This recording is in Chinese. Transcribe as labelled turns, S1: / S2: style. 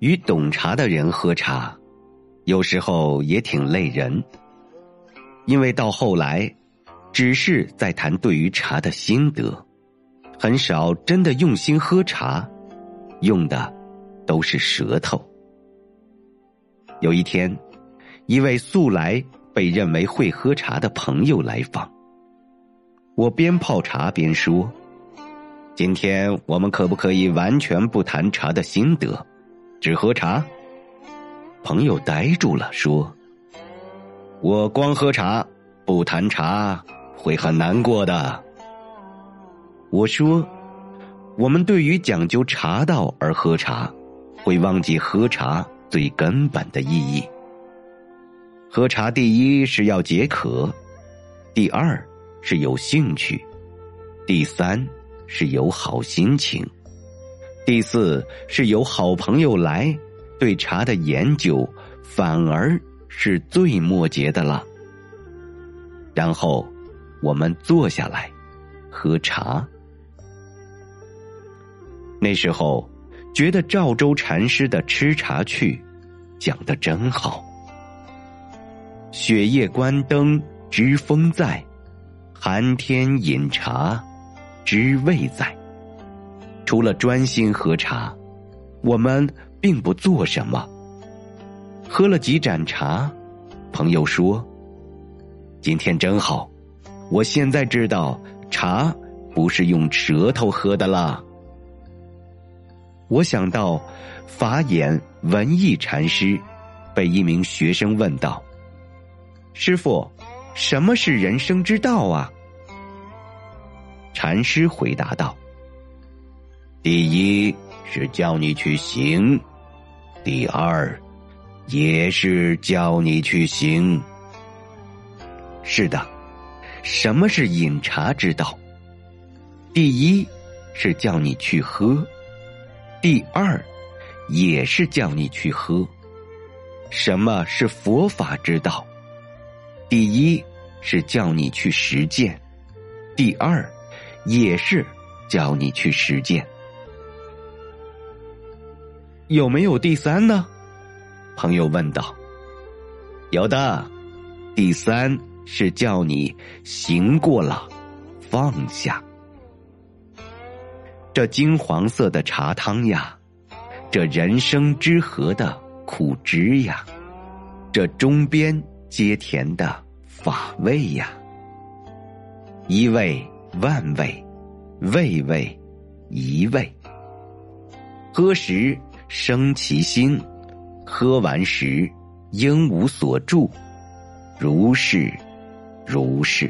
S1: 与懂茶的人喝茶，有时候也挺累人，因为到后来，只是在谈对于茶的心得，很少真的用心喝茶，用的都是舌头。有一天，一位素来被认为会喝茶的朋友来访，我边泡茶边说：“今天我们可不可以完全不谈茶的心得？”只喝茶，朋友呆住了，说：“我光喝茶不谈茶，会很难过的。”我说：“我们对于讲究茶道而喝茶，会忘记喝茶最根本的意义。喝茶第一是要解渴，第二是有兴趣，第三是有好心情。”第四是有好朋友来，对茶的研究反而是最末节的了。然后我们坐下来喝茶。那时候觉得赵州禅师的《吃茶趣》讲的真好。雪夜观灯知风在，寒天饮茶知味在。除了专心喝茶，我们并不做什么。喝了几盏茶，朋友说：“今天真好，我现在知道茶不是用舌头喝的啦。”我想到法眼文艺禅师被一名学生问道：“师傅，什么是人生之道啊？”禅师回答道。第一是叫你去行，第二也是叫你去行。是的，什么是饮茶之道？第一是叫你去喝，第二也是叫你去喝。什么是佛法之道？第一是叫你去实践，第二也是叫你去实践。有没有第三呢？朋友问道。有的，第三是叫你行过了，放下。这金黄色的茶汤呀，这人生之河的苦汁呀，这中边皆甜的法味呀，一味万味，味味一味。喝时。生其心，喝完时应无所住，如是，如是。